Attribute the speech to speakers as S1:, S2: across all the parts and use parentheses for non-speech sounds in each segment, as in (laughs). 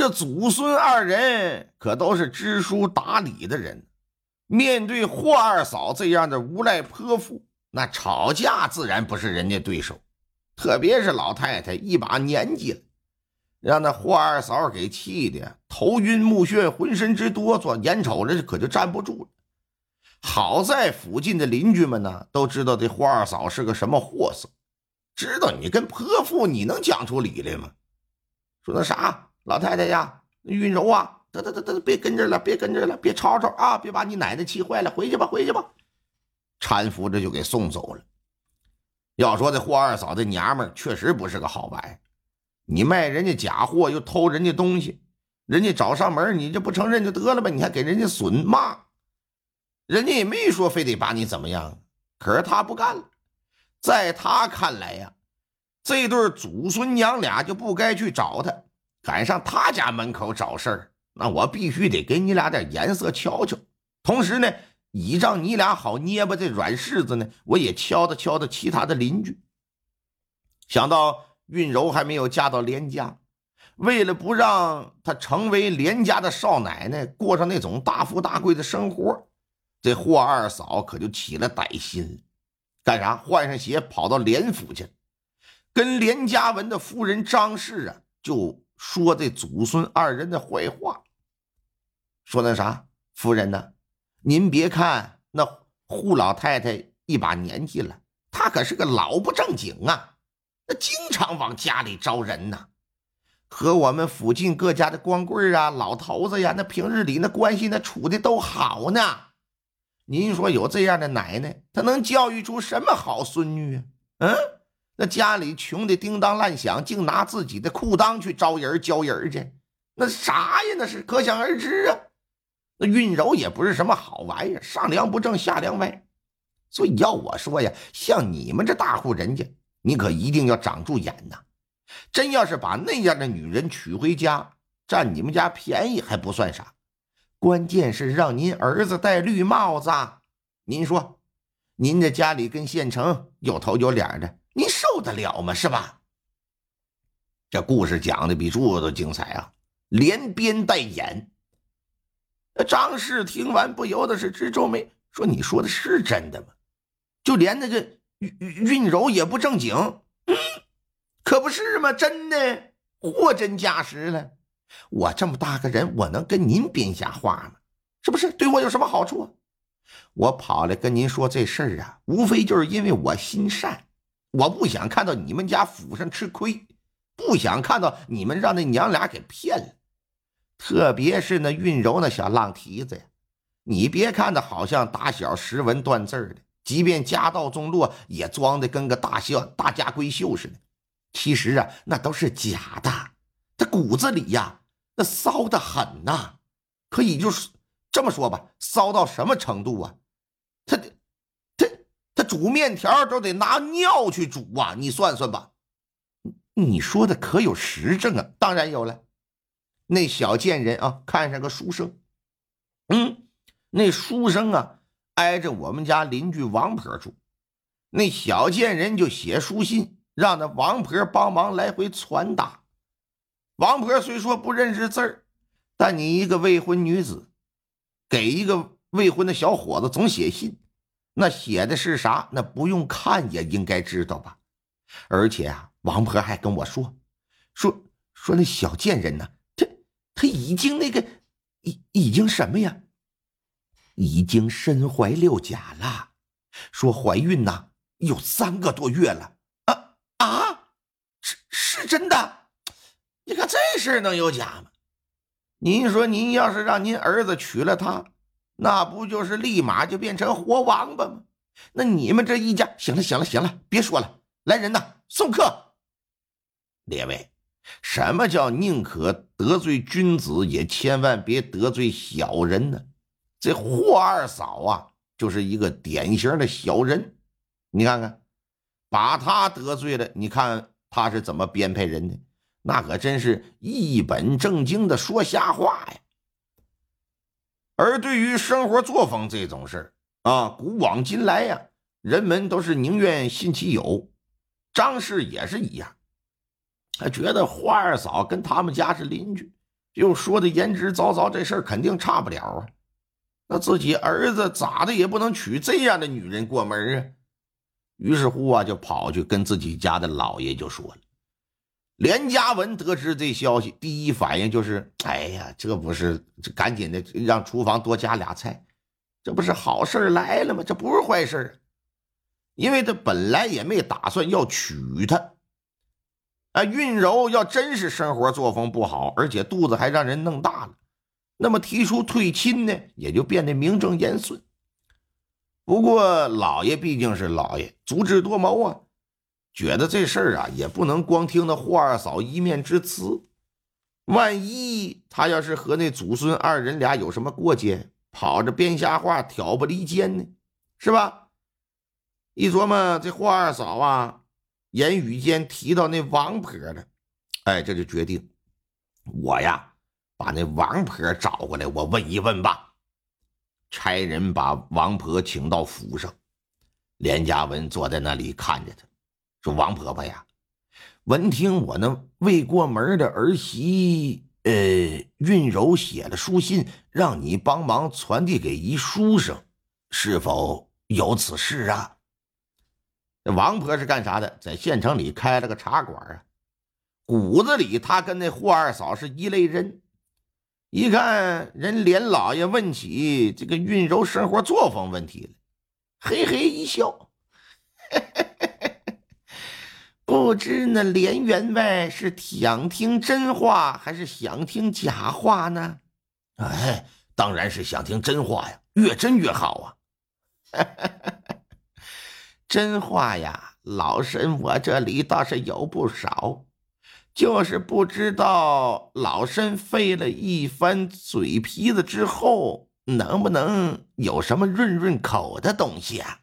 S1: 这祖孙二人可都是知书达理的人，面对霍二嫂这样的无赖泼妇，那吵架自然不是人家对手。特别是老太太一把年纪了，让那霍二嫂给气的头晕目眩，浑身直哆嗦，眼瞅着可就站不住了。好在附近的邻居们呢，都知道这霍二嫂是个什么货色，知道你跟泼妇你能讲出理来吗？说那啥。老太太呀，云柔啊，得得得得，别跟这了，别跟这了，别吵吵啊，别把你奶奶气坏了，回去吧，回去吧。搀扶着就给送走了。要说这霍二嫂这娘们确实不是个好玩意你卖人家假货，又偷人家东西，人家找上门，你这不承认就得了呗，你还给人家损骂，人家也没说非得把你怎么样，可是他不干了，在他看来呀，这对祖孙娘俩就不该去找他。赶上他家门口找事儿，那我必须得给你俩点颜色瞧瞧。同时呢，倚仗你俩好捏巴这软柿子呢，我也敲打敲打其他的邻居。想到韵柔还没有嫁到连家，为了不让她成为连家的少奶奶，过上那种大富大贵的生活，这霍二嫂可就起了歹心，干啥？换上鞋跑到连府去，跟连家文的夫人张氏啊，就。说这祖孙二人的坏话，说那啥，夫人呢？您别看那扈老太太一把年纪了，她可是个老不正经啊，那经常往家里招人呢，和我们附近各家的光棍啊、老头子呀，那平日里那关系那处的都好呢。您说有这样的奶奶，她能教育出什么好孙女啊？嗯。那家里穷的叮当乱响，竟拿自己的裤裆去招人教人去，那啥呀？那是可想而知啊。那运柔也不是什么好玩意儿，上梁不正下梁歪。所以要我说呀，像你们这大户人家，你可一定要长住眼呐。真要是把那样的女人娶回家，占你们家便宜还不算啥，关键是让您儿子戴绿帽子。您说，您这家里跟县城有头有脸的。受得了吗？是吧？这故事讲的比柱子都精彩啊，连编带演。张氏听完不由得是直皱眉，说：“你说的是真的吗？就连那个韵韵柔也不正经，可不是吗？真的，货真价实了。我这么大个人，我能跟您编瞎话吗？是不是？对我有什么好处？我跑来跟您说这事儿啊，无非就是因为我心善。”我不想看到你们家府上吃亏，不想看到你们让那娘俩给骗了，特别是那韵柔那小浪蹄子呀！你别看他好像打小识文断字的，即便家道中落，也装的跟个大秀大家闺秀似的。其实啊，那都是假的，他骨子里呀，那骚的很呐。可以就是这么说吧，骚到什么程度啊？煮面条都得拿尿去煮啊！你算算吧，你说的可有实证啊？当然有了。那小贱人啊，看上个书生，嗯，那书生啊，挨着我们家邻居王婆住。那小贱人就写书信，让那王婆帮忙来回传达。王婆虽说不认识字儿，但你一个未婚女子，给一个未婚的小伙子总写信。那写的是啥？那不用看也应该知道吧。而且啊，王婆还跟我说，说说那小贱人呢，他他已经那个已已经什么呀？已经身怀六甲了，说怀孕呢有三个多月了。啊啊，是是真的？你看这事能有假吗？您说您要是让您儿子娶了她？那不就是立马就变成活王八吗？那你们这一家，行了行了行了，别说了，来人呐，送客。列位，什么叫宁可得罪君子，也千万别得罪小人呢？这霍二嫂啊，就是一个典型的小人。你看看，把他得罪了，你看他是怎么编排人的？那可真是一本正经的说瞎话呀。而对于生活作风这种事儿啊，古往今来呀，人们都是宁愿信其有。张氏也是一样，他觉得花二嫂跟他们家是邻居，又说的言之凿凿，这事儿肯定差不了啊。那自己儿子咋的也不能娶这样的女人过门啊。于是乎啊，就跑去跟自己家的老爷就说了。连家文得知这消息，第一反应就是：“哎呀，这不是这赶紧的让厨房多加俩菜，这不是好事来了吗？这不是坏事啊因为他本来也没打算要娶她。啊，韵柔要真是生活作风不好，而且肚子还让人弄大了，那么提出退亲呢，也就变得名正言顺。不过老爷毕竟是老爷，足智多谋啊。”觉得这事儿啊，也不能光听那霍二嫂一面之词。万一他要是和那祖孙二人俩有什么过节，跑着编瞎话挑拨离间呢，是吧？一琢磨，这霍二嫂啊，言语间提到那王婆了，哎，这就决定我呀，把那王婆找过来，我问一问吧。差人把王婆请到府上，连家文坐在那里看着他。说王婆婆呀，闻听我那未过门的儿媳，呃，韵柔写了书信，让你帮忙传递给一书生，是否有此事啊？王婆是干啥的？在县城里开了个茶馆啊，骨子里他跟那霍二嫂是一类人。一看人连老爷问起这个韵柔生活作风问题了，嘿嘿一笑。嘿 (laughs) 嘿不知那连员外是想听真话还是想听假话呢？哎，当然是想听真话呀，越真越好啊！(laughs) 真话呀，老身我这里倒是有不少，就是不知道老身费了一番嘴皮子之后，能不能有什么润润口的东西啊？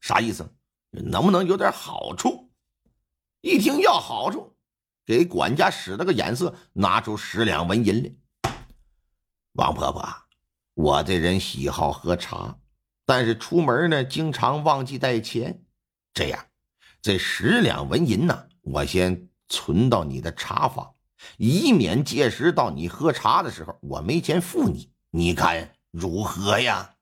S1: 啥意思？能不能有点好处？一听要好处，给管家使了个眼色，拿出十两纹银来。王婆婆，我这人喜好喝茶，但是出门呢，经常忘记带钱。这样，这十两纹银呢，我先存到你的茶坊，以免届时到你喝茶的时候，我没钱付你。你看如何呀？